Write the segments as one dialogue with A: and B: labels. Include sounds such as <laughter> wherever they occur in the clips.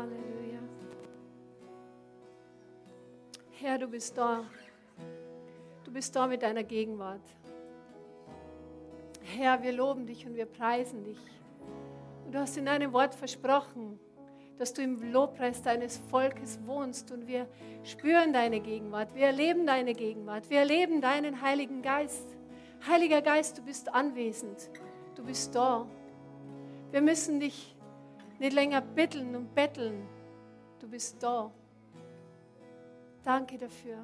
A: Halleluja. Herr, du bist da. Du bist da mit deiner Gegenwart. Herr, wir loben dich und wir preisen dich. Und du hast in deinem Wort versprochen, dass du im Lobpreis deines Volkes wohnst und wir spüren deine Gegenwart, wir erleben deine Gegenwart, wir erleben deinen Heiligen Geist. Heiliger Geist, du bist anwesend, du bist da. Wir müssen dich nicht länger bitteln und betteln, du bist da. Danke dafür.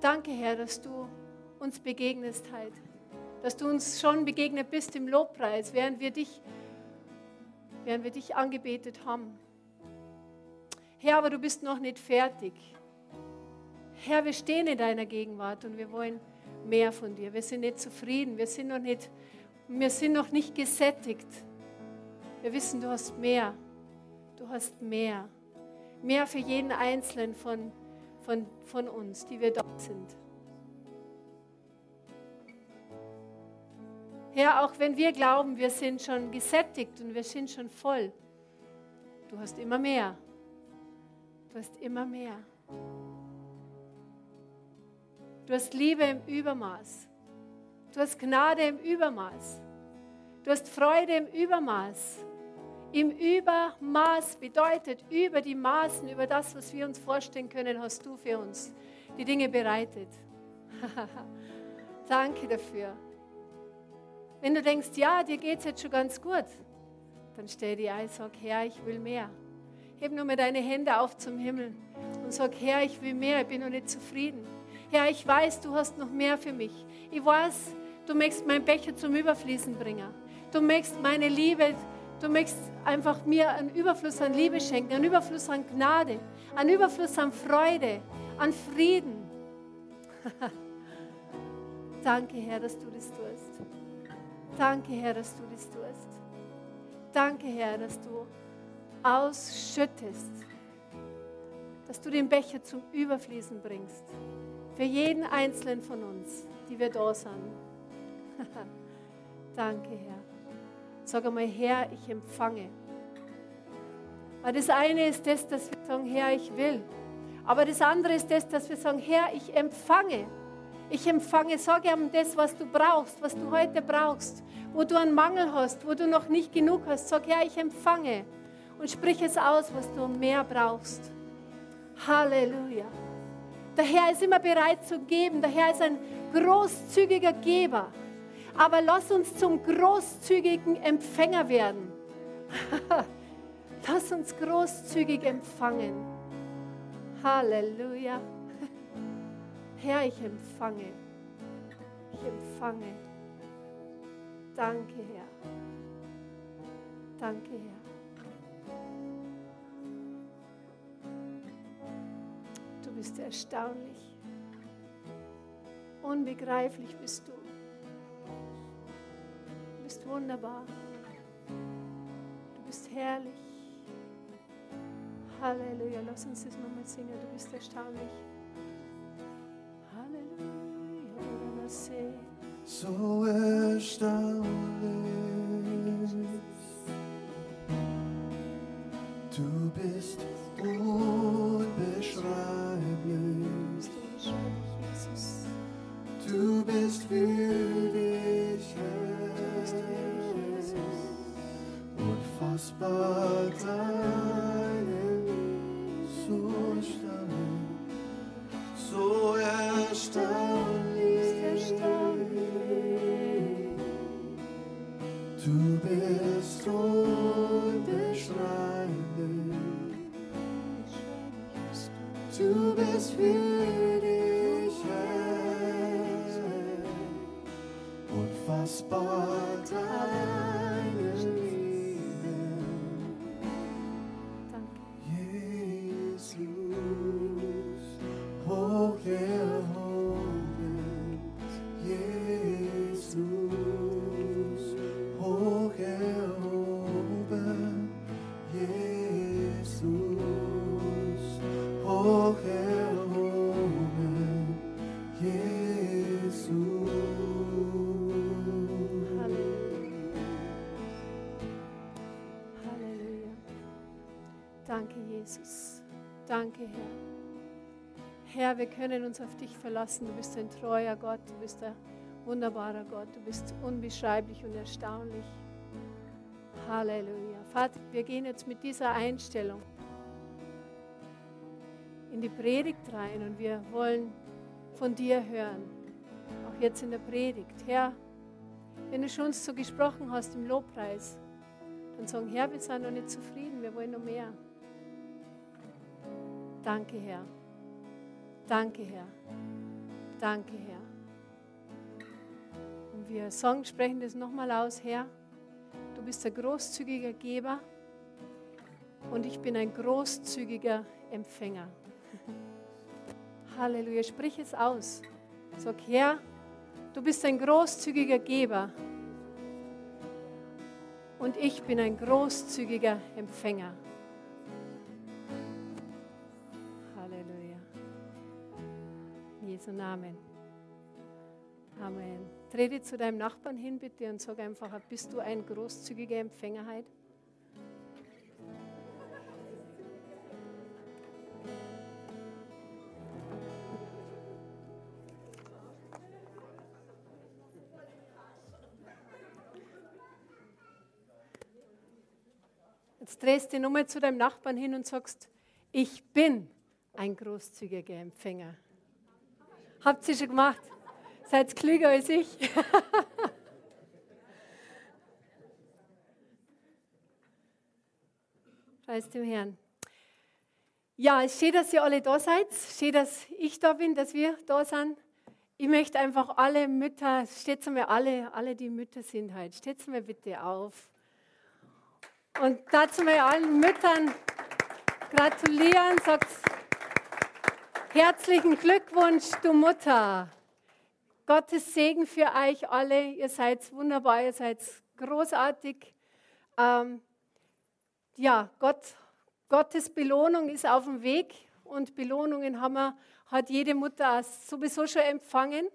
A: Danke, Herr, dass du uns begegnest heute, dass du uns schon begegnet bist im Lobpreis, während wir dich während wir dich angebetet haben. Herr, aber du bist noch nicht fertig. Herr, wir stehen in deiner Gegenwart und wir wollen mehr von dir. Wir sind nicht zufrieden, wir sind noch nicht, wir sind noch nicht gesättigt. Wir wissen, du hast mehr. Du hast mehr. Mehr für jeden Einzelnen von, von, von uns, die wir dort sind. Herr, auch wenn wir glauben, wir sind schon gesättigt und wir sind schon voll, du hast immer mehr. Du hast immer mehr. Du hast Liebe im Übermaß. Du hast Gnade im Übermaß. Du hast Freude im Übermaß. Im Übermaß bedeutet über die Maßen, über das, was wir uns vorstellen können, hast du für uns die Dinge bereitet. <laughs> Danke dafür. Wenn du denkst, ja, dir geht es jetzt schon ganz gut, dann stell dir ein, sag, Herr, ich will mehr. Heb nur mal deine Hände auf zum Himmel und sag, Herr, ich will mehr, ich bin noch nicht zufrieden. Herr, ich weiß, du hast noch mehr für mich. Ich weiß, du möchtest meinen Becher zum Überfließen bringen. Du möchtest meine Liebe, du möchtest einfach mir einen Überfluss an Liebe schenken, einen Überfluss an Gnade, einen Überfluss an Freude, an Frieden. <laughs> Danke, Herr, dass du das tust. Danke, Herr, dass du das tust. Danke, Herr, dass du ausschüttest, dass du den Becher zum Überfließen bringst. Für jeden einzelnen von uns, die wir da sind. <laughs> Danke, Herr. Sag einmal, Herr, ich empfange. Weil das eine ist das, dass wir sagen, Herr, ich will. Aber das andere ist das, dass wir sagen, Herr, ich empfange. Ich empfange, sag ihm das, was du brauchst, was du heute brauchst, wo du einen Mangel hast, wo du noch nicht genug hast. Sag, ja, ich empfange und sprich es aus, was du mehr brauchst. Halleluja. Der Herr ist immer bereit zu geben. Der Herr ist ein großzügiger Geber. Aber lass uns zum großzügigen Empfänger werden. <laughs> lass uns großzügig empfangen. Halleluja. <laughs> Herr, ich empfange. Ich empfange. Danke, Herr. Danke, Herr. Du bist erstaunlich. Unbegreiflich bist du. Bist wunderbar. Du bist herrlich. Halleluja. Lass uns das nochmal singen. Du bist erstaunlich.
B: so erstaunlich. Jesus.
A: Danke, Herr. Herr, wir können uns auf dich verlassen. Du bist ein treuer Gott, du bist ein wunderbarer Gott, du bist unbeschreiblich und erstaunlich. Halleluja. Vater, wir gehen jetzt mit dieser Einstellung in die Predigt rein und wir wollen von dir hören. Auch jetzt in der Predigt. Herr, wenn du schon so gesprochen hast im Lobpreis, dann sagen, Herr, wir sind noch nicht zufrieden, wir wollen noch mehr. Danke, Herr. Danke, Herr. Danke, Herr. Und wir sagen, sprechen das nochmal aus, Herr. Du bist ein großzügiger Geber und ich bin ein großzügiger Empfänger. <laughs> Halleluja, sprich es aus. Sag, Herr, du bist ein großzügiger Geber und ich bin ein großzügiger Empfänger. Jesu Namen. Amen. Trete zu deinem Nachbarn hin, bitte, und sag einfach, bist du ein großzügiger Empfänger heute? Jetzt drehst du die Nummer zu deinem Nachbarn hin und sagst, ich bin ein großzügiger Empfänger. Habt ihr schon gemacht? Seid klüger als ich. <laughs> Preis dem Herrn. Ja, es steht, dass ihr alle da seid. Steht, dass ich da bin, dass wir da sind. Ich möchte einfach alle Mütter, steht mir alle, alle die Mütter sind heute, steht mir bitte auf. Und dazu mal allen Müttern gratulieren, sagt herzlichen Glückwunsch, du Mutter. Gottes Segen für euch alle. Ihr seid wunderbar, ihr seid großartig. Ähm, ja, Gott, Gottes Belohnung ist auf dem Weg und Belohnungen haben wir, hat jede Mutter sowieso schon empfangen.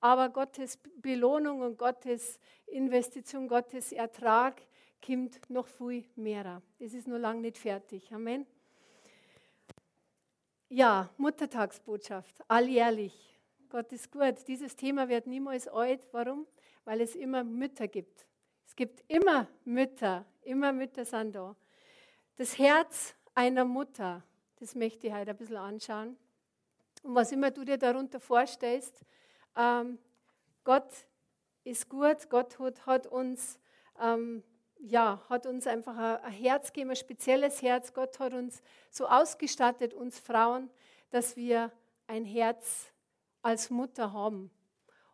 A: Aber Gottes Belohnung und Gottes Investition, Gottes Ertrag kommt noch viel mehr. Es ist noch lange nicht fertig. Amen. Ja, Muttertagsbotschaft, alljährlich. Gott ist gut. Dieses Thema wird niemals alt. Warum? Weil es immer Mütter gibt. Es gibt immer Mütter. Immer Mütter sind da. Das Herz einer Mutter, das möchte ich heute ein bisschen anschauen. Und was immer du dir darunter vorstellst, ähm, Gott ist gut. Gott hat, hat uns ähm, ja, hat uns einfach ein Herz gegeben, ein spezielles Herz. Gott hat uns so ausgestattet, uns Frauen, dass wir ein Herz als Mutter haben.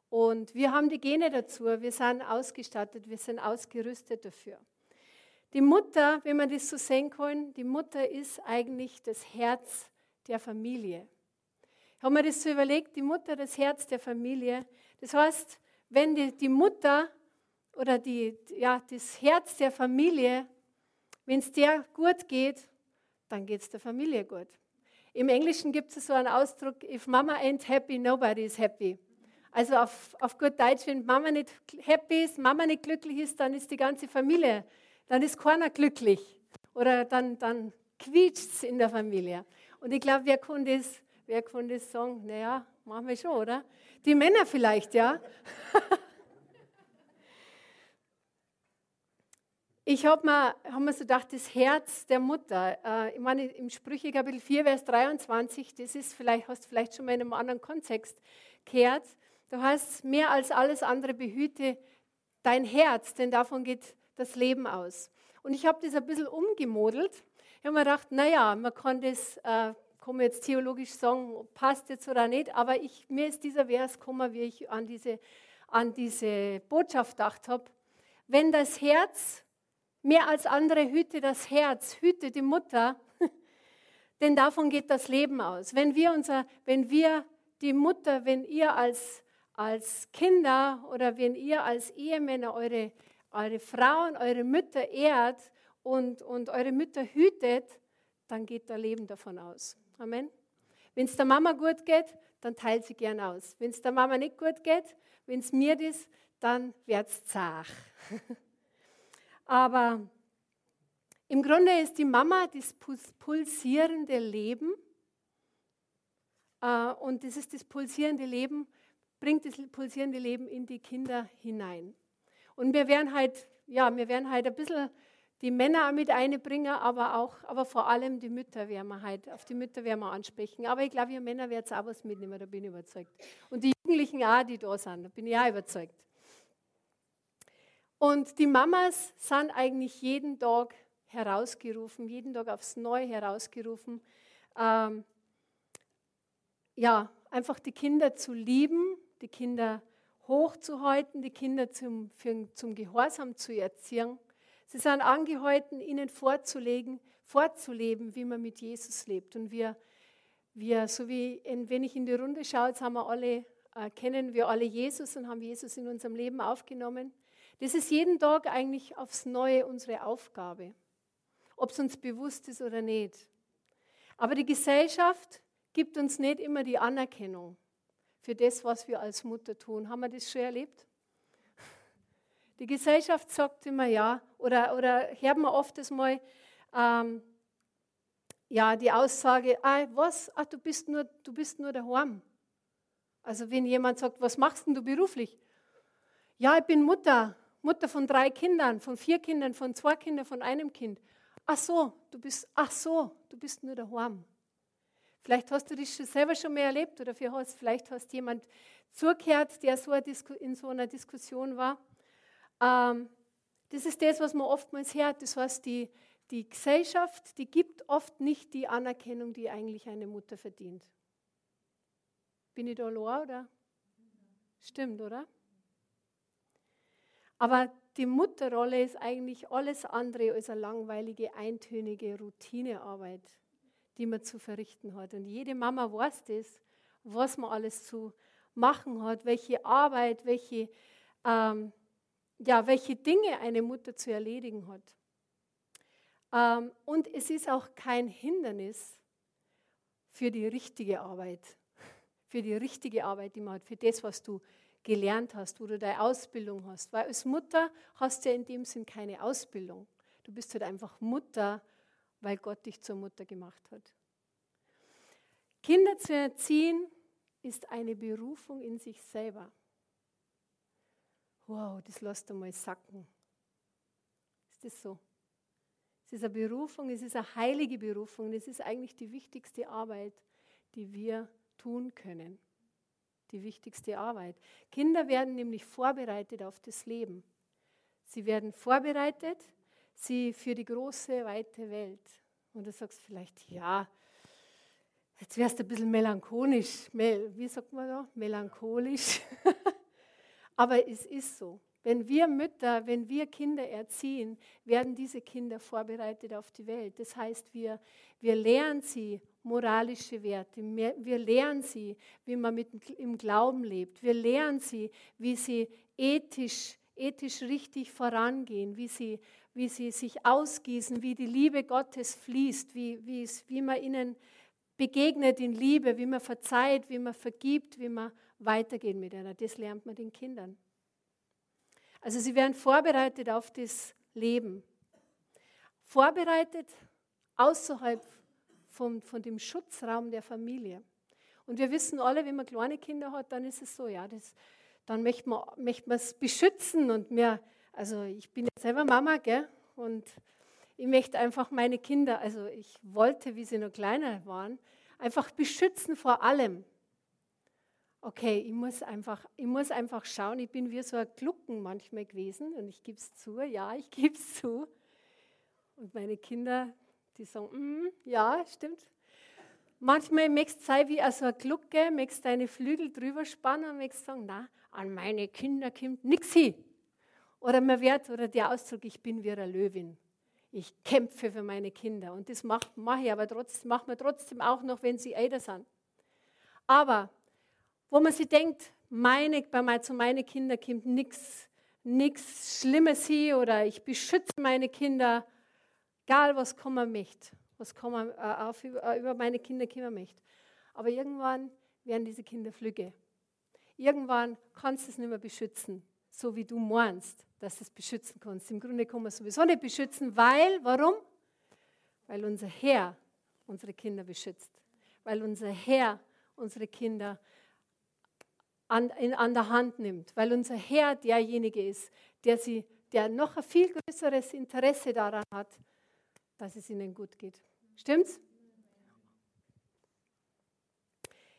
A: Und wir haben die Gene dazu, wir sind ausgestattet, wir sind ausgerüstet dafür. Die Mutter, wenn man das so sehen kann, die Mutter ist eigentlich das Herz der Familie. Ich habe mir das so überlegt, die Mutter, das Herz der Familie. Das heißt, wenn die, die Mutter oder die, ja, das Herz der Familie, wenn es der gut geht, dann geht es der Familie gut. Im Englischen gibt es so einen Ausdruck, if Mama ain't happy, nobody is happy. Also auf, auf gut Deutsch, wenn Mama nicht happy ist, Mama nicht glücklich ist, dann ist die ganze Familie, dann ist keiner glücklich. Oder dann, dann quietscht es in der Familie. Und ich glaube, wer kann das, wer kann das sagen? Naja, machen wir schon, oder? Die Männer vielleicht, ja. <laughs> Ich habe mir, hab mir so gedacht, das Herz der Mutter, äh, ich meine, im Sprüche Kapitel 4, Vers 23, das ist vielleicht, hast du vielleicht schon mal in einem anderen Kontext gehört, da heißt mehr als alles andere behüte dein Herz, denn davon geht das Leben aus. Und ich habe das ein bisschen umgemodelt. Ich habe mir gedacht, naja, man kann das, äh, kann man jetzt theologisch sagen, passt jetzt oder nicht, aber ich, mir ist dieser Vers gekommen, wie ich an diese, an diese Botschaft gedacht habe. Wenn das Herz Mehr als andere hüte das Herz, hüte die Mutter, <laughs> denn davon geht das Leben aus. Wenn wir, unser, wenn wir die Mutter, wenn ihr als, als Kinder oder wenn ihr als Ehemänner eure, eure Frauen, eure Mütter ehrt und, und eure Mütter hütet, dann geht das Leben davon aus. Amen. Wenn es der Mama gut geht, dann teilt sie gern aus. Wenn es der Mama nicht gut geht, wenn es mir ist, dann wird es zart. <laughs> Aber Im Grunde ist die Mama das pulsierende Leben. Äh, und das ist das pulsierende Leben, bringt das pulsierende Leben in die Kinder hinein. Und wir werden halt, ja, wir werden halt ein bisschen die Männer mit einbringen, aber auch, aber vor allem die Mütter werden wir halt, auf die Mütter werden wir ansprechen. Aber ich glaube, ihr Männer werdet auch was mitnehmen, da bin ich überzeugt. Und die Jugendlichen auch, die da sind, da bin ich auch überzeugt. Und die Mamas sind eigentlich jeden Tag herausgerufen, jeden Tag aufs Neue herausgerufen, ähm, ja, einfach die Kinder zu lieben, die Kinder hochzuhalten, die Kinder zum, für, zum Gehorsam zu erziehen. Sie sind angehalten, ihnen vorzulegen, vorzuleben, wie man mit Jesus lebt. Und wir, wir so wie, in, wenn ich in die Runde schaue, jetzt haben wir alle, äh, kennen wir alle Jesus und haben Jesus in unserem Leben aufgenommen. Das ist jeden Tag eigentlich aufs Neue unsere Aufgabe ob es uns bewusst ist oder nicht. Aber die Gesellschaft gibt uns nicht immer die Anerkennung für das, was wir als Mutter tun. Haben wir das schon erlebt? <laughs> Die Gesellschaft sagt immer ja, oder, oder hören wir oft das mal, ähm, ja, die Aussage, ah, was, ah, du bist nur, du bist nur daheim. Also wenn jemand sagt, was machst denn du beruflich? Ja, ich bin Mutter, Mutter von drei Kindern, von vier Kindern, von zwei Kindern, von einem Kind. Ach so, du bist, ach so, du bist nur daheim. Vielleicht hast du das selber schon mal erlebt oder vielleicht hast jemand zugehört, der so in so einer Diskussion war. Ähm, das ist das, was man oftmals hört. Das heißt, die, die Gesellschaft, die gibt oft nicht die Anerkennung, die eigentlich eine Mutter verdient. Bin ich da loa oder? Stimmt, oder? Aber die Mutterrolle ist eigentlich alles andere als eine langweilige, eintönige Routinearbeit, die man zu verrichten hat. Und jede Mama weiß das, was man alles zu machen hat, welche Arbeit, welche, ähm, ja, welche Dinge eine Mutter zu erledigen hat. Ähm, und es ist auch kein Hindernis für die richtige Arbeit, <laughs> für die richtige Arbeit, die man hat, für das, was du gelernt hast, wo du deine Ausbildung hast. Weil als Mutter hast du ja in dem Sinn keine Ausbildung. Du bist halt einfach Mutter, weil Gott dich zur Mutter gemacht hat. Kinder zu erziehen ist eine Berufung in sich selber. Wow, das lässt du mal sacken. Ist das so? Es ist eine Berufung, es ist eine heilige Berufung, es ist eigentlich die wichtigste Arbeit, die wir tun können die wichtigste Arbeit. Kinder werden nämlich vorbereitet auf das Leben. Sie werden vorbereitet sie für die große, weite Welt. Und du sagst vielleicht, ja, jetzt wärst du ein bisschen melancholisch. Wie sagt man da? Melancholisch. <laughs> Aber es ist so. Wenn wir Mütter, wenn wir Kinder erziehen, werden diese Kinder vorbereitet auf die Welt. Das heißt, wir, wir lernen sie moralische Werte. Wir lernen sie, wie man mit, im Glauben lebt. Wir lernen sie, wie sie ethisch, ethisch richtig vorangehen, wie sie, wie sie sich ausgießen, wie die Liebe Gottes fließt, wie, wie, es, wie man ihnen begegnet in Liebe, wie man verzeiht, wie man vergibt, wie man weitergeht mit einer. Das lernt man den Kindern. Also sie werden vorbereitet auf das Leben. Vorbereitet außerhalb von, von dem Schutzraum der Familie. Und wir wissen alle, wenn man kleine Kinder hat, dann ist es so, ja, das, dann möchte man, möchte es beschützen und mehr, also ich bin jetzt selber Mama, gell, und ich möchte einfach meine Kinder, also ich wollte, wie sie noch kleiner waren, einfach beschützen vor allem. Okay, ich muss einfach, ich muss einfach schauen, ich bin wie so ein Glucken manchmal gewesen und ich gebe es zu, ja, ich gebe es zu. Und meine Kinder, die sagen, mm, ja, stimmt. Manchmal möchtest du sein wie so eine Glucke, möchtest deine Flügel drüber spannen und möchtest sagen, na, an meine Kinder kommt nichts hin. Oder man wird, oder der Ausdruck, ich bin wie eine Löwin. Ich kämpfe für meine Kinder. Und das mache mach ich aber trotzdem, machen wir trotzdem auch noch, wenn sie älter sind. Aber wo man sich denkt, meine, bei mein, zu meinen Kindern kommt nichts Schlimmes hin oder ich beschütze meine Kinder, Egal, was kommen möchte, was kommen, äh, auf, äh, über meine Kinder kommen möchte. Aber irgendwann werden diese Kinder flügge. Irgendwann kannst du es nicht mehr beschützen, so wie du meinst, dass du es beschützen kannst. Im Grunde kann man es sowieso nicht beschützen, weil, warum? Weil unser Herr unsere Kinder beschützt. Weil unser Herr unsere Kinder an, in, an der Hand nimmt. Weil unser Herr derjenige ist, der, sie, der noch ein viel größeres Interesse daran hat, dass es ihnen gut geht. Stimmt's?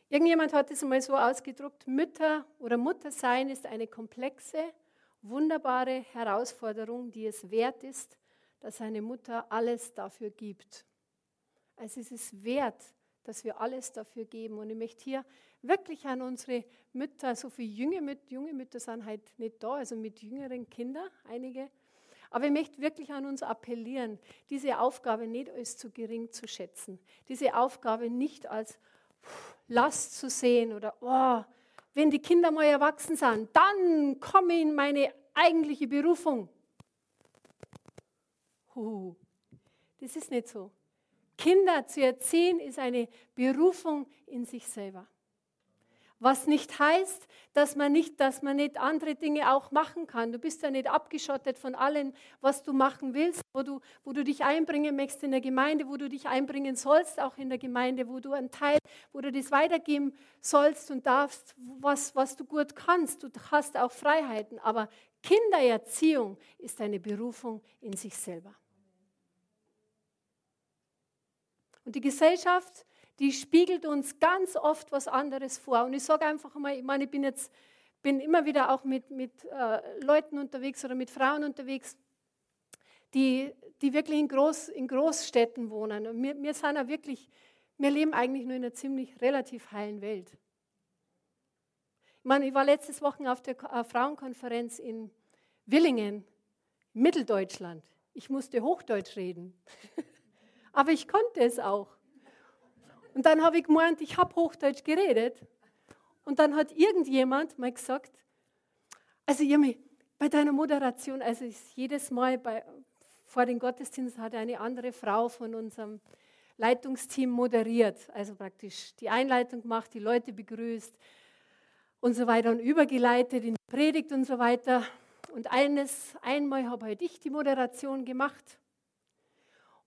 A: Irgendjemand hat es mal so ausgedruckt, Mütter oder Muttersein ist eine komplexe, wunderbare Herausforderung, die es wert ist, dass eine Mutter alles dafür gibt. Also es ist wert, dass wir alles dafür geben. Und ich möchte hier wirklich an unsere Mütter, so viele junge, Mütter, junge Mütter sind halt nicht da, also mit jüngeren Kindern, einige. Aber ich möchte wirklich an uns appellieren, diese Aufgabe nicht als zu gering zu schätzen. Diese Aufgabe nicht als Last zu sehen oder, oh, wenn die Kinder mal erwachsen sind, dann komme ich in meine eigentliche Berufung. Huh, das ist nicht so. Kinder zu erziehen ist eine Berufung in sich selber. Was nicht heißt, dass man nicht, dass man nicht andere Dinge auch machen kann. Du bist ja nicht abgeschottet von allem, was du machen willst, wo du, wo du dich einbringen möchtest in der Gemeinde, wo du dich einbringen sollst, auch in der Gemeinde, wo du einen Teil, wo du das weitergeben sollst und darfst, was, was du gut kannst. Du hast auch Freiheiten. Aber Kindererziehung ist eine Berufung in sich selber. Und die Gesellschaft die spiegelt uns ganz oft was anderes vor. Und ich sage einfach mal, ich meine, ich bin jetzt bin immer wieder auch mit, mit äh, Leuten unterwegs oder mit Frauen unterwegs, die, die wirklich in, Groß, in Großstädten wohnen. Und wir, wir sind ja wirklich, wir leben eigentlich nur in einer ziemlich relativ heilen Welt. Ich meine, ich war letztes Wochen auf der äh, Frauenkonferenz in Willingen, Mitteldeutschland. Ich musste Hochdeutsch reden. <laughs> Aber ich konnte es auch. Und dann habe ich gemeint, ich habe Hochdeutsch geredet. Und dann hat irgendjemand mal gesagt, also Jimmy, bei deiner Moderation, also jedes Mal bei, vor den Gottesdienst hat eine andere Frau von unserem Leitungsteam moderiert, also praktisch die Einleitung gemacht, die Leute begrüßt und so weiter und übergeleitet in die Predigt und so weiter. Und eines, einmal habe halt ich die Moderation gemacht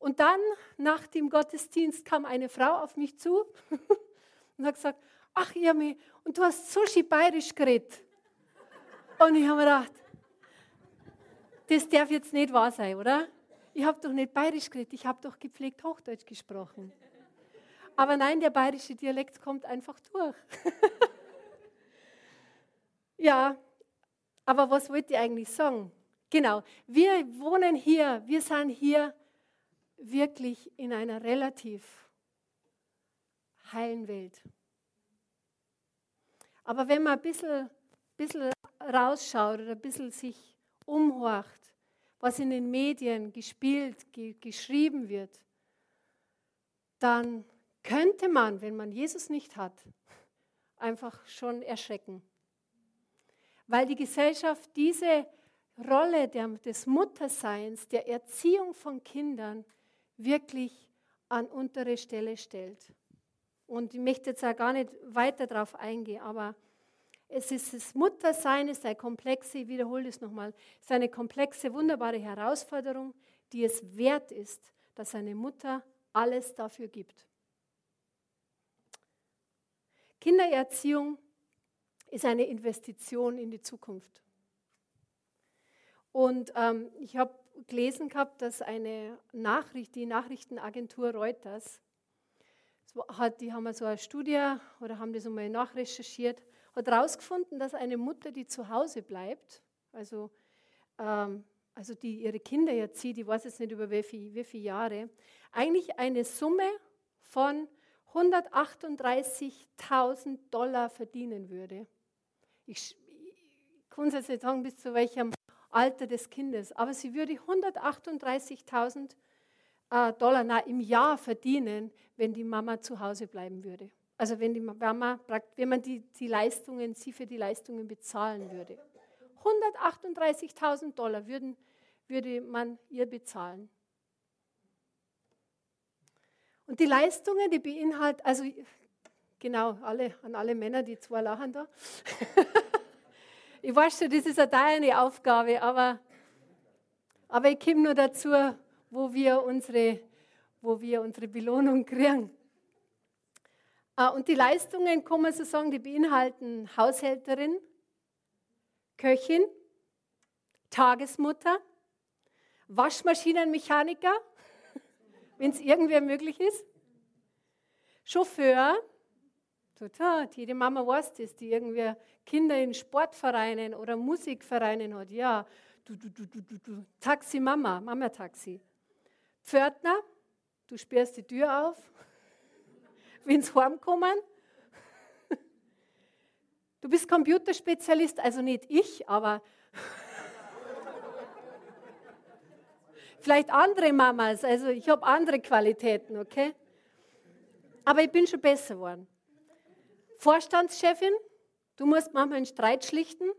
A: und dann, nach dem Gottesdienst, kam eine Frau auf mich zu <laughs> und hat gesagt, ach Irmi, und du hast so schön bayerisch geredet. Und ich habe mir gedacht, das darf jetzt nicht wahr sein, oder? Ich habe doch nicht bayerisch geredet, ich habe doch gepflegt Hochdeutsch gesprochen. Aber nein, der bayerische Dialekt kommt einfach durch. <laughs> ja, aber was wollte ich eigentlich sagen? Genau, wir wohnen hier, wir sind hier wirklich in einer relativ heilen Welt. Aber wenn man ein bisschen, bisschen rausschaut oder ein bisschen sich umhorcht, was in den Medien gespielt, ge geschrieben wird, dann könnte man, wenn man Jesus nicht hat, einfach schon erschrecken. Weil die Gesellschaft diese Rolle der, des Mutterseins, der Erziehung von Kindern wirklich an untere Stelle stellt. Und ich möchte jetzt auch gar nicht weiter darauf eingehen, aber es ist das Muttersein, ist eine komplexe, ich wiederhole es nochmal, ist eine komplexe, wunderbare Herausforderung, die es wert ist, dass eine Mutter alles dafür gibt. Kindererziehung ist eine Investition in die Zukunft. Und ähm, ich habe gelesen gehabt, dass eine Nachricht, die Nachrichtenagentur Reuters, hat, die haben so eine Studie oder haben das einmal nachrecherchiert, hat herausgefunden, dass eine Mutter, die zu Hause bleibt, also, ähm, also die ihre Kinder erzieht, ich weiß jetzt nicht über wie, viel, wie viele Jahre, eigentlich eine Summe von 138.000 Dollar verdienen würde. Ich, ich kann es jetzt nicht sagen, bis zu welchem Alter des Kindes. Aber sie würde 138.000 äh, Dollar im Jahr verdienen, wenn die Mama zu Hause bleiben würde. Also wenn die Mama, wenn man die, die Leistungen, sie für die Leistungen bezahlen würde. 138.000 Dollar würden, würde man ihr bezahlen. Und die Leistungen, die beinhalten, also genau, alle, an alle Männer, die zwei lachen da. <laughs> Ich weiß schon, das ist eine deine Aufgabe, aber, aber ich komme nur dazu, wo wir unsere, wo wir unsere Belohnung kriegen. Äh, und die Leistungen, kann man so sagen, die beinhalten Haushälterin, Köchin, Tagesmutter, Waschmaschinenmechaniker, <laughs> wenn es irgendwer möglich ist, Chauffeur, total, jede Mama weiß das, die irgendwie Kinder in Sportvereinen oder Musikvereinen hat, ja, du, du, du, du, du, du. Taxi Mama, Mama Taxi. Pförtner, du sperrst die Tür auf, <laughs> wenn sie heimkommen. <laughs> Du bist Computerspezialist, also nicht ich, aber <laughs> vielleicht andere Mamas, also ich habe andere Qualitäten, okay? Aber ich bin schon besser geworden. Vorstandschefin, du musst manchmal einen Streit schlichten,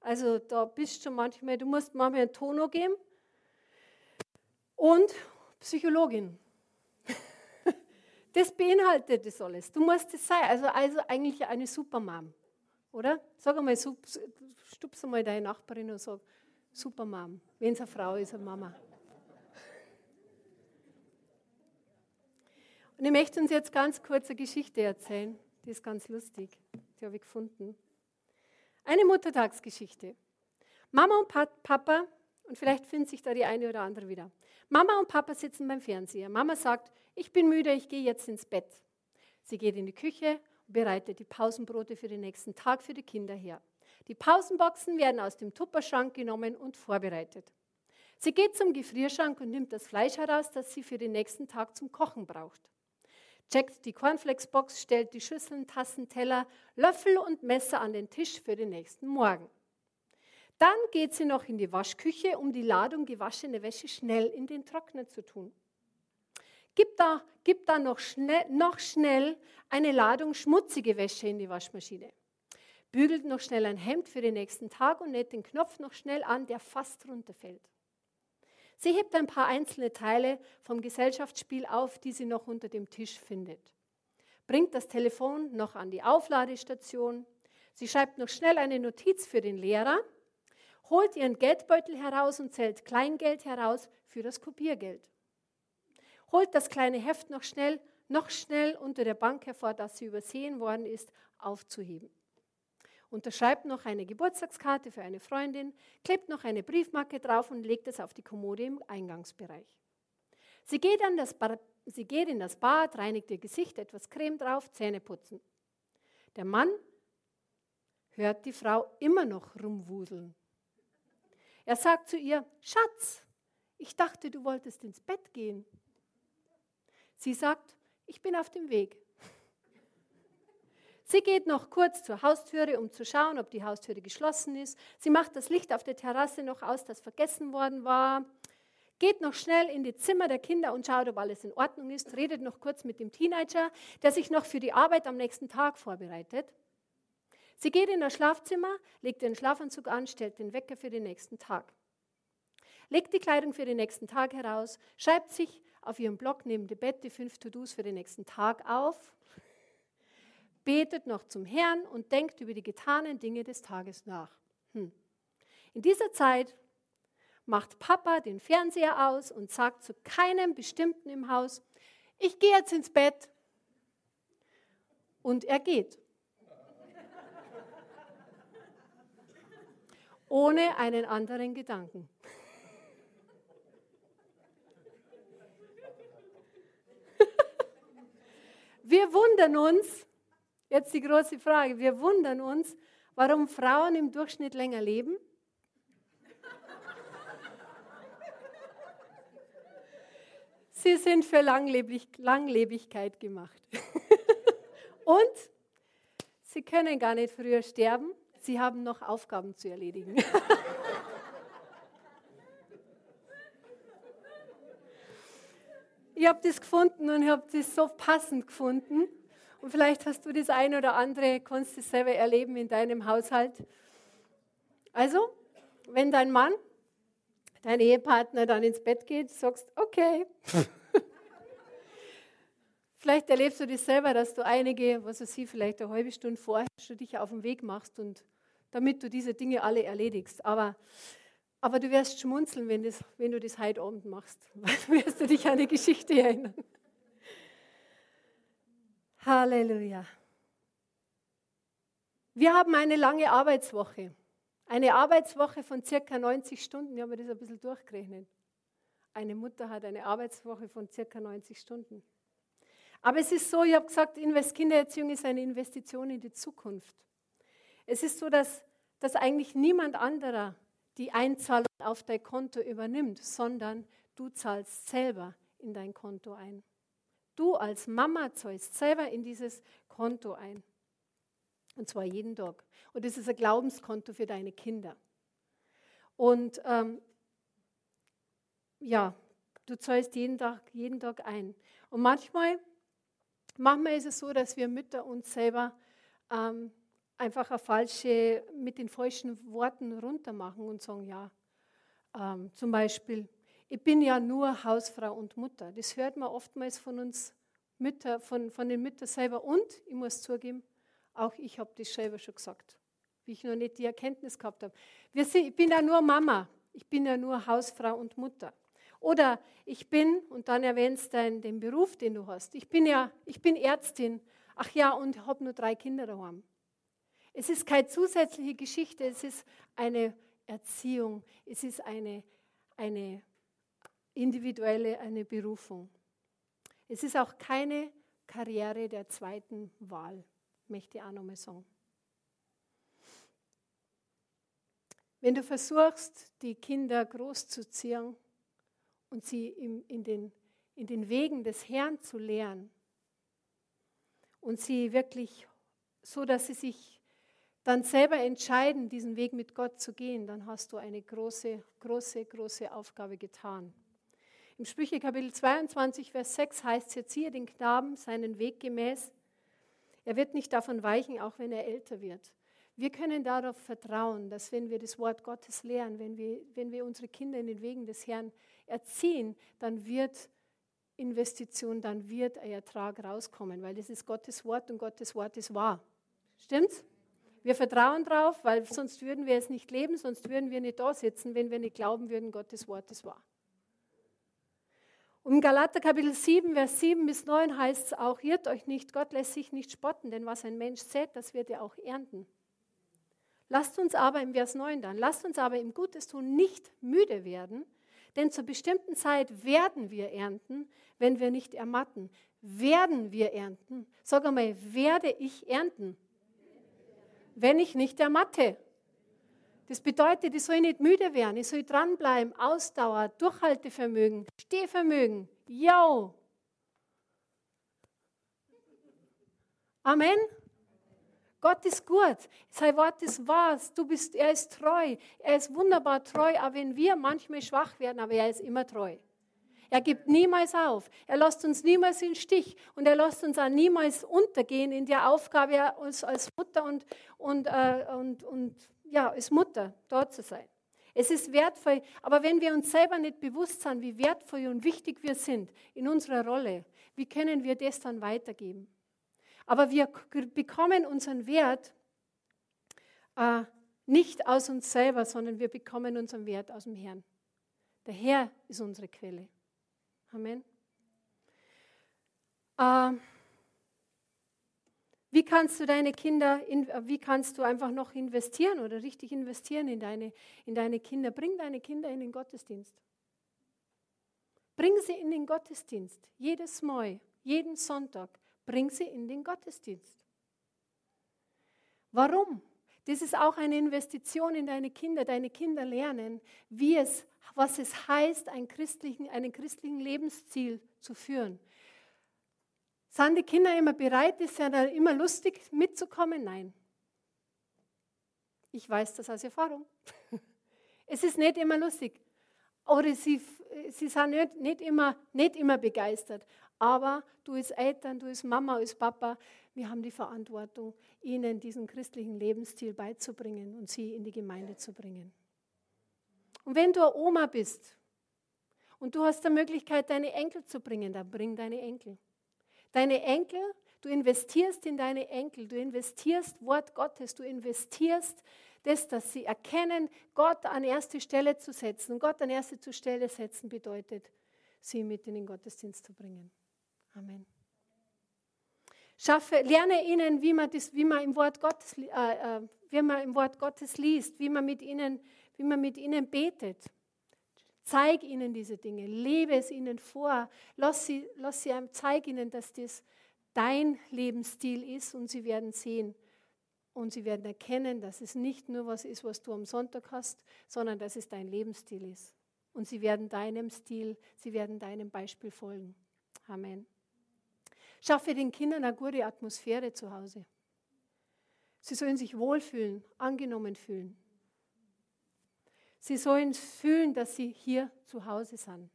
A: also da bist du schon manchmal, du musst manchmal einen Tono geben. Und Psychologin. <laughs> Das beinhaltet das alles. Du musst es sein. Also, also eigentlich eine Supermam. Oder? Sag einmal, stups einmal deine Nachbarin und sag, Supermam. Wenn es eine Frau ist, eine Mama. Und ich möchte uns jetzt ganz kurz eine Geschichte erzählen. Die ist ganz lustig. Die habe ich gefunden. Eine Muttertagsgeschichte. Mama und Papa, und vielleicht findet sich da die eine oder andere wieder. Mama und Papa sitzen beim Fernseher. Mama sagt, ich bin müde, ich gehe jetzt ins Bett. Sie geht in die Küche und bereitet die Pausenbrote für den nächsten Tag für die Kinder her. Die Pausenboxen werden aus dem Tupperschrank genommen und vorbereitet. Sie geht zum Gefrierschrank und nimmt das Fleisch heraus, das sie für den nächsten Tag zum Kochen braucht. Checkt die Cornflakes-Box, stellt die Schüsseln, Tassen, Teller, Löffel und Messer an den Tisch für den nächsten Morgen. Dann geht sie noch in die Waschküche, um die Ladung gewaschene Wäsche schnell in den Trockner zu tun. Gibt da, gibt da noch, schnell, noch schnell eine Ladung schmutzige Wäsche in die Waschmaschine. Bügelt noch schnell ein Hemd für den nächsten Tag und näht den Knopf noch schnell an, der fast runterfällt. Sie hebt ein paar einzelne Teile vom Gesellschaftsspiel auf, die sie noch unter dem Tisch findet. Bringt das Telefon noch an die Aufladestation. Sie schreibt noch schnell eine Notiz für den Lehrer, holt ihren Geldbeutel heraus und zählt Kleingeld heraus für das Kopiergeld. Holt das kleine Heft noch schnell, noch schnell unter der Bank hervor, das sie übersehen worden ist, aufzuheben unterschreibt noch eine Geburtstagskarte für eine Freundin, klebt noch eine Briefmarke drauf und legt es auf die Kommode im Eingangsbereich. Sie geht, Bar, sie geht in das Bad, reinigt ihr Gesicht, etwas Creme drauf, Zähne putzen. Der Mann hört die Frau immer noch rumwuseln. Er sagt zu ihr, Schatz, ich dachte, du wolltest ins Bett gehen. Sie sagt, ich bin auf dem Weg. Sie geht noch kurz zur Haustüre, um zu schauen, ob die Haustüre geschlossen ist. Sie macht das Licht auf der Terrasse noch aus, das vergessen worden war. Geht noch schnell in die Zimmer der Kinder und schaut, ob alles in Ordnung ist. Redet noch kurz mit dem Teenager, der sich noch für die Arbeit am nächsten Tag vorbereitet. Sie geht in das Schlafzimmer, legt den Schlafanzug an, stellt den Wecker für den nächsten Tag. Legt die Kleidung für den nächsten Tag heraus, schreibt sich auf ihrem Blog neben dem Bett die fünf To-Dos für den nächsten Tag auf betet noch zum Herrn und denkt über die getanen Dinge des Tages nach. Hm. In dieser Zeit macht Papa den Fernseher aus und sagt zu keinem Bestimmten im Haus, ich gehe jetzt ins Bett. Und er geht. <laughs> Ohne einen anderen Gedanken. <laughs> Wir wundern uns, Jetzt die große Frage. Wir wundern uns, warum Frauen im Durchschnitt länger leben. Sie sind für Langlebig Langlebigkeit gemacht. <laughs> Und sie können gar nicht früher sterben. Sie haben noch Aufgaben zu erledigen. <laughs> ich habe das gefunden und ich habe das so passend gefunden. Und vielleicht hast du das eine oder andere, kannst du selber erleben in deinem Haushalt. Also, wenn dein Mann, dein Ehepartner dann ins Bett geht, sagst, okay. <laughs> vielleicht erlebst du das selber, dass du einige, was weiß ich, vielleicht eine halbe Stunde vorher schon dich auf den Weg machst und damit du diese Dinge alle erledigst. Aber Aber du wirst schmunzeln, wenn, das, wenn du das heute Abend machst. Weil <laughs> wirst du dich an die Geschichte erinnern. Halleluja. Wir haben eine lange Arbeitswoche. Eine Arbeitswoche von circa 90 Stunden. Ich habe mir das ein bisschen durchgerechnet. Eine Mutter hat eine Arbeitswoche von circa 90 Stunden. Aber es ist so, ich habe gesagt, Kindererziehung ist eine Investition in die Zukunft. Es ist so, dass, dass eigentlich niemand anderer die Einzahlung auf dein Konto übernimmt, sondern du zahlst selber in dein Konto ein. Du als Mama zahlst selber in dieses Konto ein. Und zwar jeden Tag. Und das ist ein Glaubenskonto für deine Kinder. Und ähm, ja, du zahlst jeden Tag, jeden Tag ein. Und manchmal, manchmal ist es so, dass wir Mütter uns selber ähm, einfach eine falsche, mit den falschen Worten runtermachen und sagen, ja, ähm, zum Beispiel, ich bin ja nur Hausfrau und Mutter. Das hört man oftmals von uns Mütter, von, von den Müttern selber. Und ich muss zugeben, auch ich habe das selber schon gesagt, wie ich noch nicht die Erkenntnis gehabt habe. Ich bin ja nur Mama, ich bin ja nur Hausfrau und Mutter. Oder ich bin, und dann erwähnst du den Beruf, den du hast. Ich bin ja, ich bin Ärztin. Ach ja, und habe nur drei Kinder daheim. Es ist keine zusätzliche Geschichte, es ist eine Erziehung, es ist eine, eine individuelle, eine Berufung. Es ist auch keine Karriere der zweiten Wahl möchte ich auch nochmal sagen. Wenn du versuchst, die Kinder großzuziehen und sie in den, in den Wegen des Herrn zu lehren und sie wirklich so, dass sie sich dann selber entscheiden, diesen Weg mit Gott zu gehen, dann hast du eine große, große, große Aufgabe getan. Im Sprüche Kapitel 22, Vers 6 heißt es, erziehe den Knaben seinen Weg gemäß er wird nicht davon weichen, auch wenn er älter wird. Wir können darauf vertrauen, dass wenn wir das Wort Gottes lernen, wenn wir, wenn wir unsere Kinder in den Wegen des Herrn erziehen, dann wird Investition, dann wird ein Ertrag rauskommen, weil das ist Gottes Wort und Gottes Wort ist wahr. Stimmt's? Wir vertrauen darauf, weil sonst würden wir es nicht leben, sonst würden wir nicht da sitzen, wenn wir nicht glauben würden, Gottes Wort ist wahr. Im Galater Kapitel 7, Vers 7 bis 9 heißt es auch, irrt euch nicht, Gott lässt sich nicht spotten, denn was ein Mensch sät, das wird er auch ernten. Lasst uns aber im Vers 9 dann, lasst uns aber im Gutes tun nicht müde werden, denn zur bestimmten Zeit werden wir ernten, wenn wir nicht ermatten. Werden wir ernten? Sag einmal, werde ich ernten? Wenn ich nicht ermatte. Das bedeutet, ich soll nicht müde werden, ich soll dranbleiben, Ausdauer, Durchhaltevermögen, Stehvermögen. Yo! Amen. Gott ist gut. Sein Wort ist wahr. Du bist, er ist treu. Er ist wunderbar treu, auch wenn wir manchmal schwach werden, aber er ist immer treu. Er gibt niemals auf. Er lässt uns niemals den Stich und er lässt uns auch niemals untergehen in der Aufgabe, uns als Mutter und, und, äh, und, und ja, als Mutter dort zu sein. Es ist wertvoll, aber wenn wir uns selber nicht bewusst sind, wie wertvoll und wichtig wir sind in unserer Rolle, wie können wir das dann weitergeben? Aber wir bekommen unseren Wert äh, nicht aus uns selber, sondern wir bekommen unseren Wert aus dem Herrn. Der Herr ist unsere Quelle. Amen. Äh, wie kannst du deine Kinder, wie kannst du einfach noch investieren oder richtig investieren in deine, in deine Kinder? Bring deine Kinder in den Gottesdienst. Bring sie in den Gottesdienst. Jedes Mal, jeden Sonntag. Bring sie in den Gottesdienst. Warum? Das ist auch eine Investition in deine Kinder. Deine Kinder lernen, wie es, was es heißt, einen christlichen, einen christlichen Lebensziel zu führen. Sind die Kinder immer bereit? Ist ja immer lustig mitzukommen? Nein. Ich weiß das aus Erfahrung. <laughs> Es ist nicht immer lustig. Oder sie, sie sind nicht, nicht, immer, nicht immer begeistert. Aber du als Eltern, du als Mama, als Papa, wir haben die Verantwortung, ihnen diesen christlichen Lebensstil beizubringen und sie in die Gemeinde zu bringen. Und wenn du eine Oma bist und du hast die Möglichkeit, deine Enkel zu bringen, dann bring deine Enkel. Deine Enkel, du investierst in deine Enkel, du investierst Wort Gottes, du investierst das, dass sie erkennen, Gott an erste Stelle zu setzen. Und Gott an erste Stelle setzen bedeutet, sie mit in den Gottesdienst zu bringen. Amen. Schaffe, lerne ihnen, wie man, das, wie man, im, Wort Gottes, äh, äh, wie man im Wort Gottes liest, wie man mit ihnen, wie man mit ihnen betet. Zeig ihnen diese Dinge, lebe es ihnen vor, lass sie, lass sie einem, zeig ihnen, dass das dein Lebensstil ist und sie werden sehen und sie werden erkennen, dass es nicht nur was ist, was du am Sonntag hast, sondern dass es dein Lebensstil ist. Und sie werden deinem Stil, sie werden deinem Beispiel folgen. Amen. Schaffe den Kindern eine gute Atmosphäre zu Hause. Sie sollen sich wohlfühlen, angenommen fühlen. Sie sollen fühlen, dass sie hier zu Hause sind.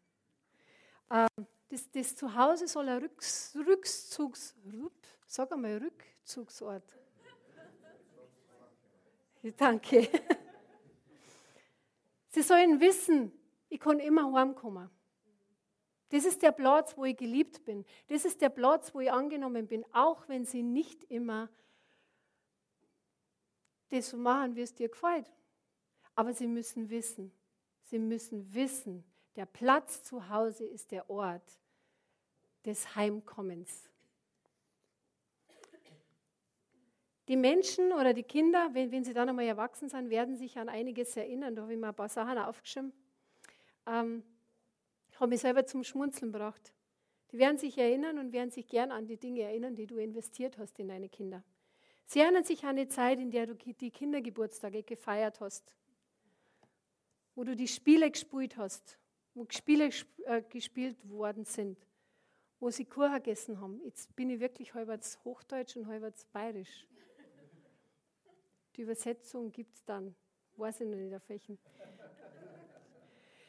A: Ähm, das, das Zuhause soll ein Rücks, Rückzugs, sag einmal Rückzugsort. Danke. <laughs> Sie sollen wissen, ich kann immer heimkommen. Das ist der Platz, wo ich geliebt bin. Das ist der Platz, wo ich angenommen bin, auch wenn sie nicht immer das so machen, wie es dir gefällt. Aber sie müssen wissen, sie müssen wissen, der Platz zu Hause ist der Ort des Heimkommens. Die Menschen oder die Kinder, wenn, wenn sie dann einmal erwachsen sind, werden sich an einiges erinnern. Da habe ich mir ein paar Sachen aufgeschrieben. Ähm, habe mich selber zum Schmunzeln gebracht. Die werden sich erinnern und werden sich gern an die Dinge erinnern, die du investiert hast in deine Kinder. Sie erinnern sich an die Zeit, in der du die Kindergeburtstage gefeiert hast, wo du die Spiele gespielt hast, wo Spiele äh, gespielt worden sind, wo sie Kuchen gegessen haben. Jetzt bin ich wirklich halbwegs Hochdeutsch und halbwegs Bayerisch. Die Übersetzung gibt es dann, weiß ich noch nicht auf welchen.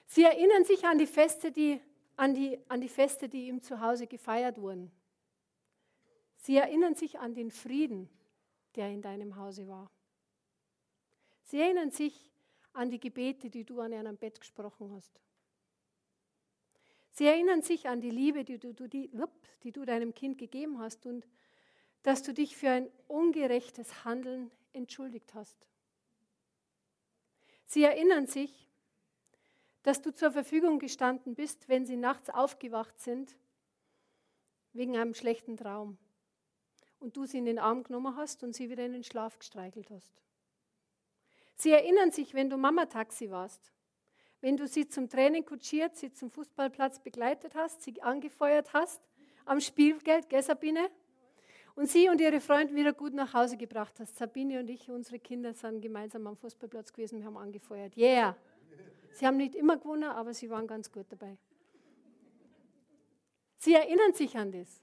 A: Sie erinnern sich an die Feste, die, an die, an die Feste, die ihm zu Hause gefeiert wurden. Sie erinnern sich an den Frieden, der in deinem Hause war. Sie erinnern sich an die Gebete, die du an ihrem Bett gesprochen hast. Sie erinnern sich an die Liebe, die du, die, die du deinem Kind gegeben hast und dass du dich für ein ungerechtes Handeln entschuldigt hast. Sie erinnern sich dass du zur Verfügung gestanden bist, wenn sie nachts aufgewacht sind wegen einem schlechten Traum und du sie in den Arm genommen hast und sie wieder in den Schlaf gestreichelt hast. Sie erinnern sich, wenn du Mama-Taxi warst, wenn du sie zum Training kutschiert, sie zum Fußballplatz begleitet hast, sie angefeuert hast am Spielgeld, gell Sabine? Und sie und ihre Freunde wieder gut nach Hause gebracht hast. Sabine und ich, unsere Kinder sind gemeinsam am Fußballplatz gewesen, wir haben angefeuert. Yeah! Sie haben nicht immer gewonnen, aber sie waren ganz gut dabei. Sie erinnern sich an das.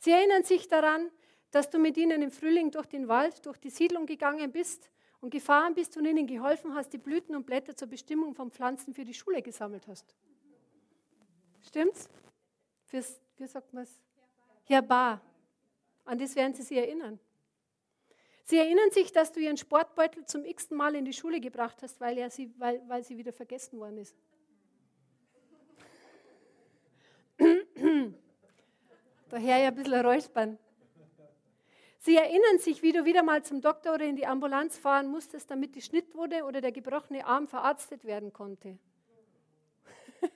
A: Sie erinnern sich daran, dass du mit ihnen im Frühling durch den Wald, durch die Siedlung gegangen bist und gefahren bist und ihnen geholfen hast, die Blüten und Blätter zur Bestimmung von Pflanzen für die Schule gesammelt hast. Stimmt's? Fürs, wie sagt man es? Herbar. An das werden sie sich erinnern. Sie erinnern sich, dass du ihren Sportbeutel zum x-ten Mal in die Schule gebracht hast, weil, er sie, weil, weil sie wieder vergessen worden ist. <clears throat> Daher ja ein bisschen räuspern. Sie erinnern sich, wie du wieder mal zum Doktor oder in die Ambulanz fahren musstest, damit die Schnittwunde oder der gebrochene Arm verarztet werden konnte. <laughs>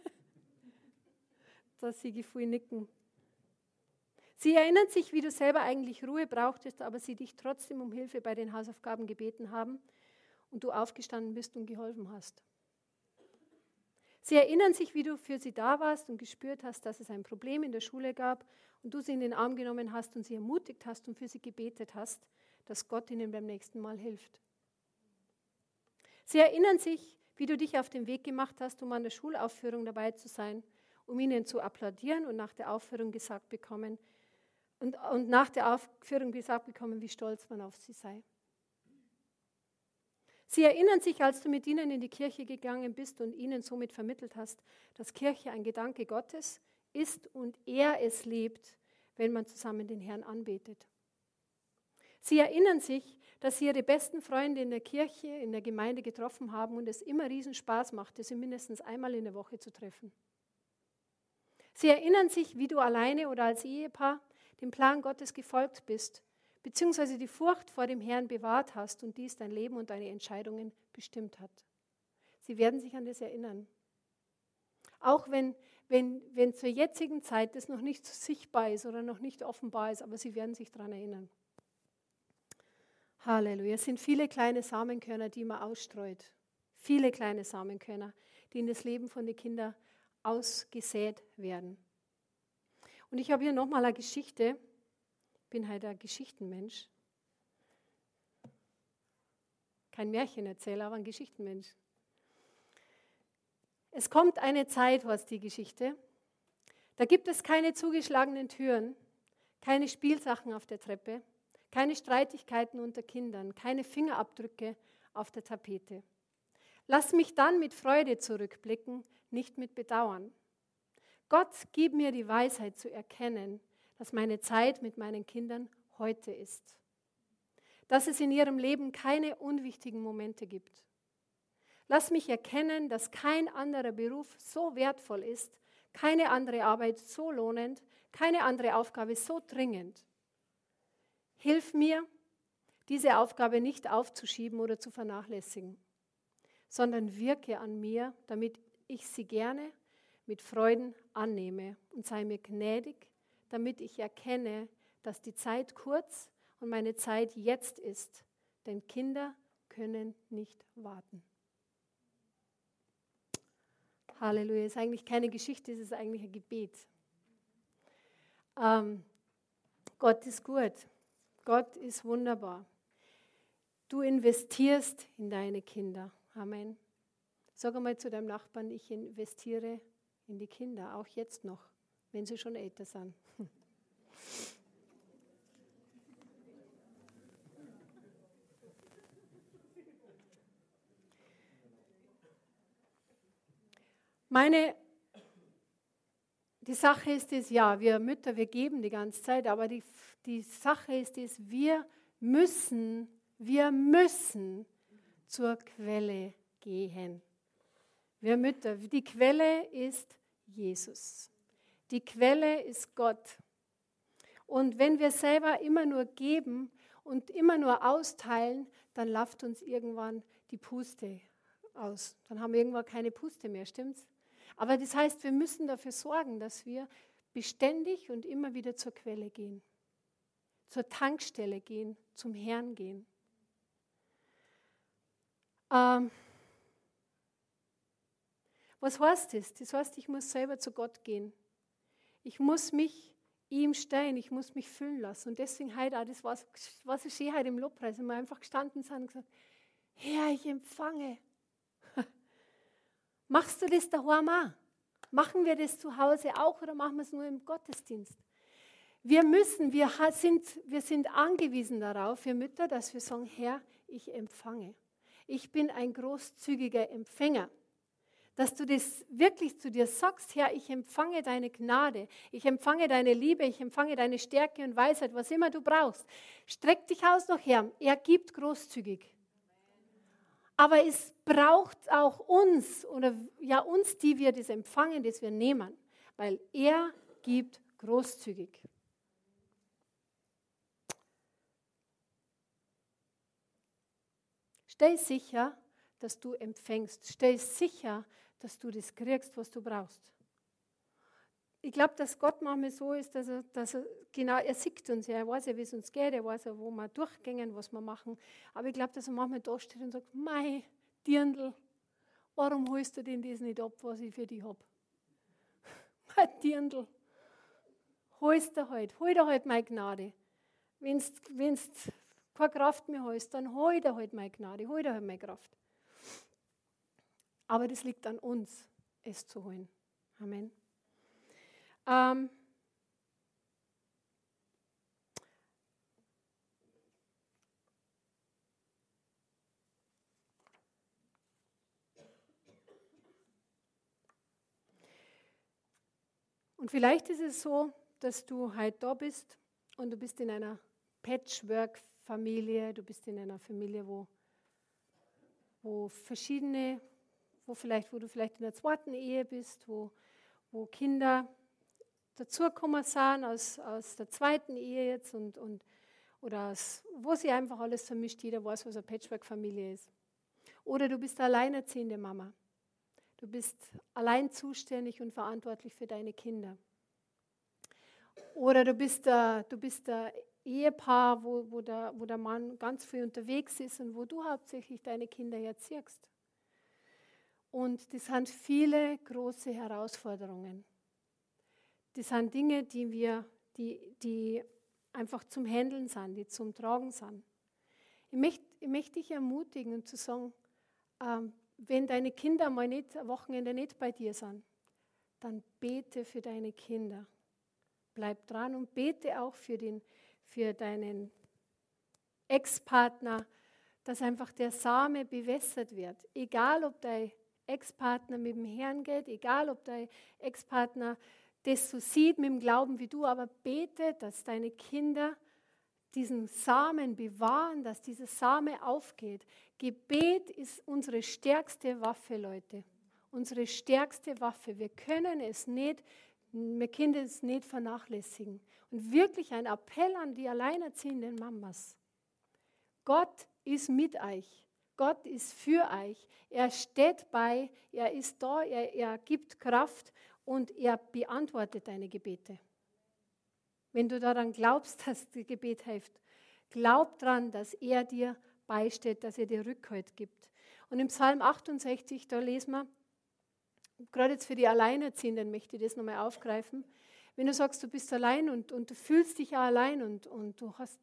A: da sie gefühl nicken. Sie erinnern sich, wie du selber eigentlich Ruhe brauchtest, aber sie dich trotzdem um Hilfe bei den Hausaufgaben gebeten haben und du aufgestanden bist und geholfen hast. Sie erinnern sich, wie du für sie da warst und gespürt hast, dass es ein Problem in der Schule gab und du sie in den Arm genommen hast und sie ermutigt hast und für sie gebetet hast, dass Gott ihnen beim nächsten Mal hilft. Sie erinnern sich, wie du dich auf den Weg gemacht hast, um an der Schulaufführung dabei zu sein, um ihnen zu applaudieren und nach der Aufführung gesagt bekommen, und, und nach der Aufführung gesagt bekommen, wie stolz man auf sie sei. Sie erinnern sich, als du mit ihnen in die Kirche gegangen bist und ihnen somit vermittelt hast, dass Kirche ein Gedanke Gottes ist und er es lebt, wenn man zusammen den Herrn anbetet. Sie erinnern sich, dass sie ihre besten Freunde in der Kirche, in der Gemeinde getroffen haben und es immer riesen Spaß machte, sie mindestens einmal in der Woche zu treffen. Sie erinnern sich, wie du alleine oder als Ehepaar dem Plan Gottes gefolgt bist, beziehungsweise die Furcht vor dem Herrn bewahrt hast und dies dein Leben und deine Entscheidungen bestimmt hat. Sie werden sich an das erinnern. Auch wenn, wenn, wenn zur jetzigen Zeit das noch nicht sichtbar ist oder noch nicht offenbar ist, aber sie werden sich daran erinnern. Halleluja. Es sind viele kleine Samenkörner, die man ausstreut. Viele kleine Samenkörner, die in das Leben von den Kindern ausgesät werden. Und ich habe hier nochmal eine Geschichte. Bin halt ein Geschichtenmensch. Kein Märchenerzähler, aber ein Geschichtenmensch. Es kommt eine Zeit, was die Geschichte. Da gibt es keine zugeschlagenen Türen, keine Spielsachen auf der Treppe, keine Streitigkeiten unter Kindern, keine Fingerabdrücke auf der Tapete. Lass mich dann mit Freude zurückblicken, nicht mit Bedauern. Gott, gib mir die Weisheit zu erkennen, dass meine Zeit mit meinen Kindern heute ist. Dass es in ihrem Leben keine unwichtigen Momente gibt. Lass mich erkennen, dass kein anderer Beruf so wertvoll ist, keine andere Arbeit so lohnend, keine andere Aufgabe so dringend. Hilf mir, diese Aufgabe nicht aufzuschieben oder zu vernachlässigen, sondern wirke an mir, damit ich sie gerne mit Freuden annehme und sei mir gnädig, damit ich erkenne, dass die Zeit kurz und meine Zeit jetzt ist, denn Kinder können nicht warten. Halleluja. Ist eigentlich keine Geschichte, es ist eigentlich ein Gebet. Ähm, Gott ist gut. Gott ist wunderbar. Du investierst in deine Kinder. Amen. Sag einmal zu deinem Nachbarn, ich investiere in die Kinder, auch jetzt noch, wenn sie schon älter sind. Meine, die Sache ist es, ja, wir Mütter, wir geben die ganze Zeit, aber die, die Sache ist es, wir müssen, wir müssen zur Quelle gehen. Wir Mütter, die Quelle ist Jesus. Die Quelle ist Gott. Und wenn wir selber immer nur geben und immer nur austeilen, dann läuft uns irgendwann die Puste aus. Dann haben wir irgendwann keine Puste mehr, stimmt's? Aber das heißt, wir müssen dafür sorgen, dass wir beständig und immer wieder zur Quelle gehen, zur Tankstelle gehen, zum Herrn gehen. Ähm, was heißt das? Das heißt, ich muss selber zu Gott gehen. Ich muss mich ihm stellen, ich muss mich füllen lassen. Und deswegen heute auch, das war, was ich schön heute im Lobpreis, wenn wir einfach gestanden sind und gesagt, Herr, ich empfange. <laughs> Machst du das daheim auch? Machen wir das zu Hause auch oder machen wir es nur im Gottesdienst? Wir müssen, wir sind, wir sind angewiesen darauf, wir Mütter, dass wir sagen, Herr, ich empfange. Ich bin ein großzügiger Empfänger. Dass du das wirklich zu dir sagst, Herr, ich empfange deine Gnade, ich empfange deine Liebe, ich empfange deine Stärke und Weisheit, was immer du brauchst. Streck dich aus noch, Herr. Er gibt großzügig. Aber es braucht auch uns oder ja uns, die wir das empfangen, das wir nehmen, weil er gibt großzügig. Stell sicher, dass du empfängst. Stell sicher, dass du das kriegst, was du brauchst ich glaube, dass Gott manchmal so ist, dass er, dass er genau, er sieht uns er weiß ja, wie es uns geht, er weiß ja, wo wir durchgehen, was wir machen. Aber ich glaube, dass er manchmal da steht und sagt, mei, Dirndl, warum holst du denn das nicht ab, was ich für dich habe? <laughs> Mei, Dirndl, holst du halt, hol dir halt meine Gnade. Wenn du keine Kraft mehr hast, dann hol dir halt meine Gnade, hol dir halt meine Kraft. Aber das liegt an uns, es zu holen. Amen. Ähm, und vielleicht ist es so, dass du halt da bist und du bist in einer Patchwork-Familie, du bist in einer Familie, wo, wo verschiedene, wo, vielleicht, wo du vielleicht in der zweiten Ehe bist, wo, wo Kinder dazugekommen sind aus, aus der zweiten Ehe jetzt und, und, oder aus, wo sie einfach alles vermischt, jeder weiß, was eine Patchwork-Familie ist. Oder du bist alleinerziehende Mama. Du bist allein zuständig und verantwortlich für deine Kinder. Oder du bist ein, du bist ein Ehepaar, wo, wo, der, wo der Mann ganz viel unterwegs ist und wo du hauptsächlich deine Kinder erziehst. Und das sind viele große Herausforderungen. Das sind Dinge, die wir, die, die einfach zum Handeln sind, die zum Tragen sind. Ich möchte, ich möchte dich ermutigen und zu sagen, ähm, wenn deine Kinder mal nicht, am Wochenende nicht bei dir sind, dann bete für deine Kinder. Bleib dran und bete auch für, den, für deinen Ex-Partner, dass einfach der Same bewässert wird. Egal, ob dein Ex-Partner mit dem Herrn geht, egal, ob dein Ex-Partner das so sieht mit dem Glauben wie du, aber bete, dass deine Kinder diesen Samen bewahren, dass dieser Same aufgeht. Gebet ist unsere stärkste Waffe, Leute. Unsere stärkste Waffe. Wir können es nicht, wir können es nicht vernachlässigen. Und wirklich ein Appell an die alleinerziehenden Mamas. Gott ist mit euch. Gott ist für euch. Er steht bei, er ist da, er, er gibt Kraft und er beantwortet deine Gebete. Wenn du daran glaubst, <laughs> dass das Gebet hilft, glaub daran, dass er dir beisteht, dass er dir Rückhalt gibt. Und im Psalm 68, da lesen wir, gerade jetzt für die Alleinerziehenden möchte ich das nochmal aufgreifen. Wenn du sagst, du bist allein und, und du fühlst dich ja allein und, und du hast,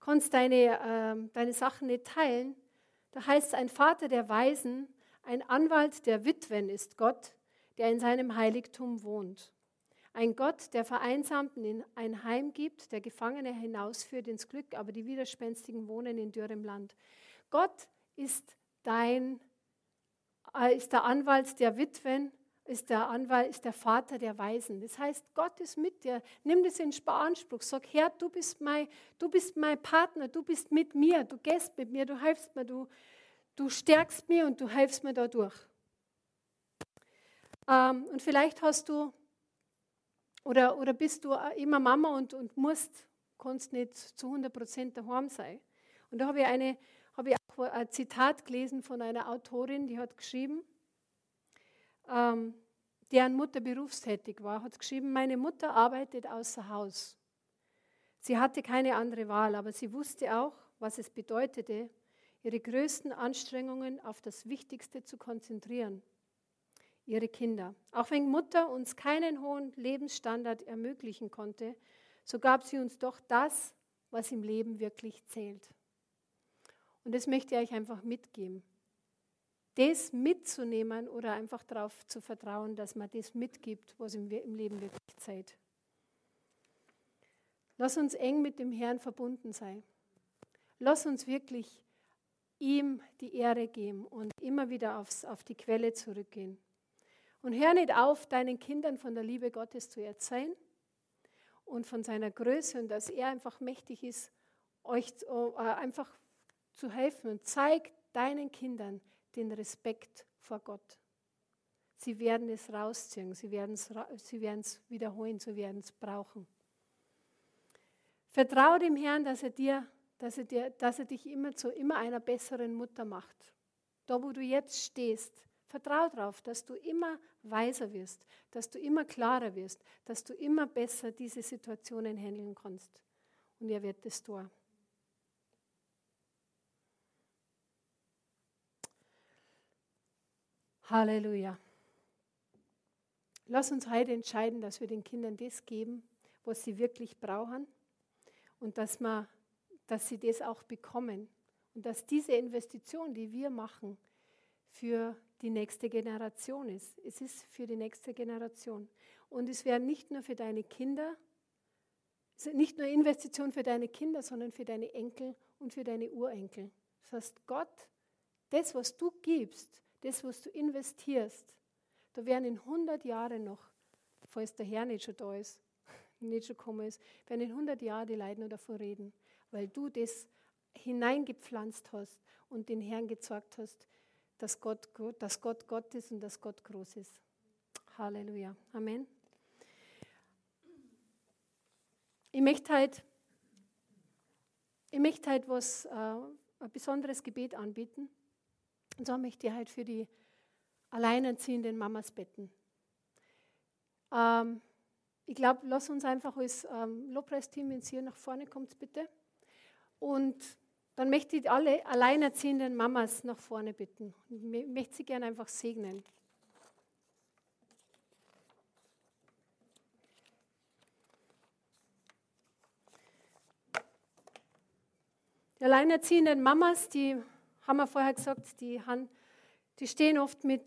A: kannst deine, äh, deine Sachen nicht teilen, da heißt es, ein Vater der Weisen, ein Anwalt der Witwen ist Gott, der in seinem Heiligtum wohnt. Ein Gott, der Vereinsamten in ein Heim gibt, der Gefangene hinausführt ins Glück, aber die Widerspenstigen wohnen in dürrem Land. Gott ist dein, äh, ist der Anwalt der Witwen, ist der Anwalt, ist der Vater der Weisen. Das heißt, Gott ist mit dir. Nimm das in Anspruch. Sag, Herr, du bist mein, du bist mein Partner, du bist mit mir, du gehst mit mir, du hilfst mir, du, du stärkst mir und du hilfst mir dadurch. Ähm, und vielleicht hast du oder, oder bist du immer Mama und, und musst, kannst nicht zu 100 Prozent daheim sein. Und da habe ich, eine, habe ich auch ein Zitat gelesen von einer Autorin, die hat geschrieben, ähm, deren Mutter berufstätig war, hat geschrieben, meine Mutter arbeitet außer Haus. Sie hatte keine andere Wahl, aber sie wusste auch, was es bedeutete, ihre größten Anstrengungen auf das Wichtigste zu konzentrieren ihre Kinder. Auch wenn Mutter uns keinen hohen Lebensstandard ermöglichen konnte, so gab sie uns doch das, was im Leben wirklich zählt. Und das möchte ich euch einfach mitgeben. Das mitzunehmen oder einfach darauf zu vertrauen, dass man das mitgibt, was im Leben wirklich zählt. Lass uns eng mit dem Herrn verbunden sein. Lass uns wirklich ihm die Ehre geben und immer wieder aufs, auf die Quelle zurückgehen. Und hör nicht auf, deinen Kindern von der Liebe Gottes zu erzählen und von seiner Größe und dass er einfach mächtig ist, euch äh, einfach zu helfen. Und zeig deinen Kindern den Respekt vor Gott. Sie werden es rausziehen, sie werden es, sie werden es wiederholen, sie werden es brauchen. Vertraue dem Herrn, dass er, dir, dass, er dir, dass er dich immer zu immer einer besseren Mutter macht. Da, wo du jetzt stehst, Vertrau darauf, dass du immer weiser wirst, dass du immer klarer wirst, dass du immer besser diese Situationen handeln kannst. Und er wird es tun. Halleluja. Lass uns heute entscheiden, dass wir den Kindern das geben, was sie wirklich brauchen und dass, wir, dass sie das auch bekommen. Und dass diese Investition, die wir machen, für die nächste Generation ist. Es ist für die nächste Generation. Und es wäre nicht nur für deine Kinder, nicht nur Investition für deine Kinder, sondern für deine Enkel und für deine Urenkel. Das heißt, Gott, das, was du gibst, das, was du investierst, da werden in 100 Jahren noch, falls der Herr nicht schon da ist, <laughs> nicht schon gekommen ist, werden in 100 Jahren die Leute noch davon reden, weil du das hineingepflanzt hast und den Herrn gezeigt hast, dass Gott, dass Gott Gott ist und dass Gott groß ist. Halleluja. Amen. Ich möchte halt ich möchte heute was, äh, ein besonderes Gebet anbieten. Und so möchte ich heute für die alleinerziehenden Mamas beten. Ähm, ich glaube, lass uns einfach als ähm, Lobpreisteam, wenn ihr nach vorne kommt, bitte. Und dann möchte ich alle alleinerziehenden Mamas nach vorne bitten. Ich möchte sie gerne einfach segnen. Die alleinerziehenden Mamas, die haben wir vorher gesagt, die, haben, die stehen oft mit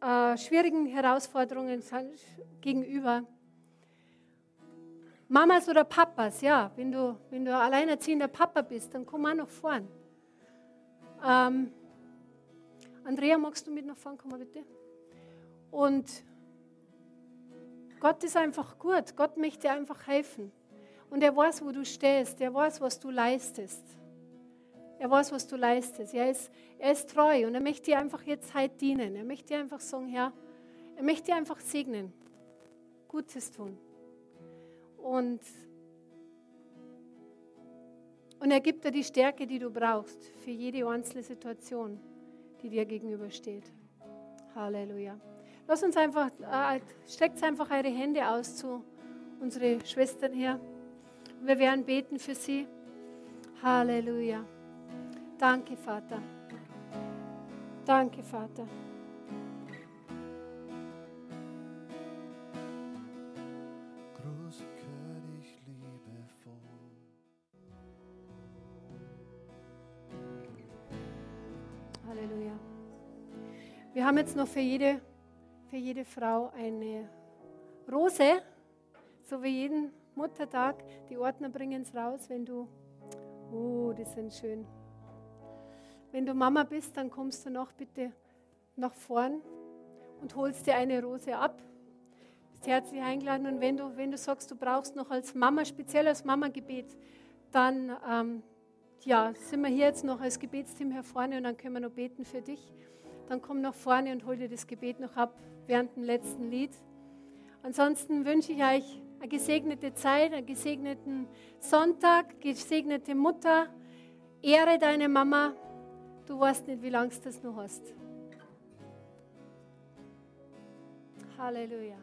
A: äh, schwierigen Herausforderungen gegenüber. Mamas oder Papas, ja, wenn du, wenn du alleinerziehender Papa bist, dann komm mal nach vorn. Ähm, Andrea, magst du mit nach vorn kommen, bitte? Und Gott ist einfach gut. Gott möchte dir einfach helfen. Und er weiß, wo du stehst. Er weiß, was du leistest. Er weiß, was du leistest. Er ist, er ist treu und er möchte dir einfach jetzt heute dienen. Er möchte dir einfach sagen, Herr, er möchte dir einfach segnen. Gutes tun. Und, und er gibt dir die Stärke, die du brauchst für jede einzelne Situation, die dir gegenübersteht. Halleluja. Lass uns einfach, äh, streckt einfach eure Hände aus zu unseren Schwestern hier. Wir werden beten für sie. Halleluja. Danke, Vater. Danke, Vater. Wir haben jetzt noch für jede, für jede Frau eine Rose, so wie jeden Muttertag. Die Ordner bringen es raus, wenn du, oh, die sind schön. Wenn du Mama bist, dann kommst du noch bitte nach vorn und holst dir eine Rose ab. Bist herzlich eingeladen. Und wenn du, wenn du sagst, du brauchst noch als Mama, speziell als Mama-Gebet, dann ähm, ja, sind wir hier jetzt noch als Gebetsteam hier vorne und dann können wir noch beten für dich dann komm nach vorne und hol dir das Gebet noch ab während dem letzten Lied. Ansonsten wünsche ich euch eine gesegnete Zeit, einen gesegneten Sonntag, gesegnete Mutter. Ehre deine Mama. Du weißt nicht, wie lange du das noch hast. Halleluja.